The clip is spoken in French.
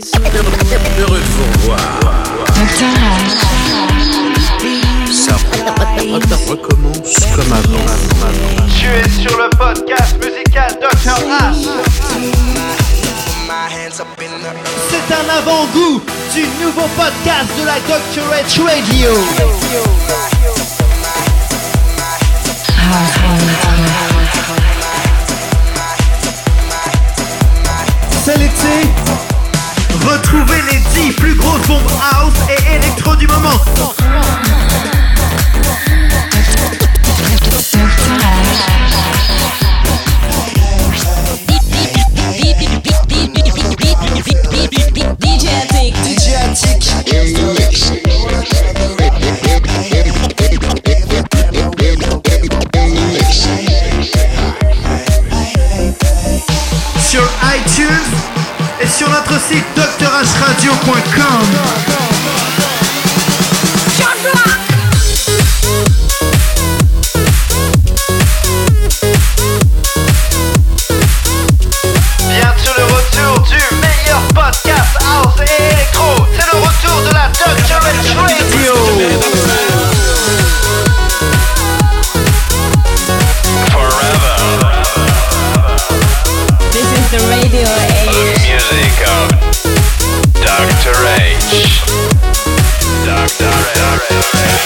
Heureux de vous revoir. Ça recommence comme avant. Tu es sur le podcast musical Dr. H. C'est un avant-goût du nouveau podcast de la Doctorate Radio. Les 10 plus grosses bombes house et électro du moment. site Bien sur le retour du meilleur podcast House Electro C'est le retour de la Dr. Ben H. Radio Dr. H. Dr. H.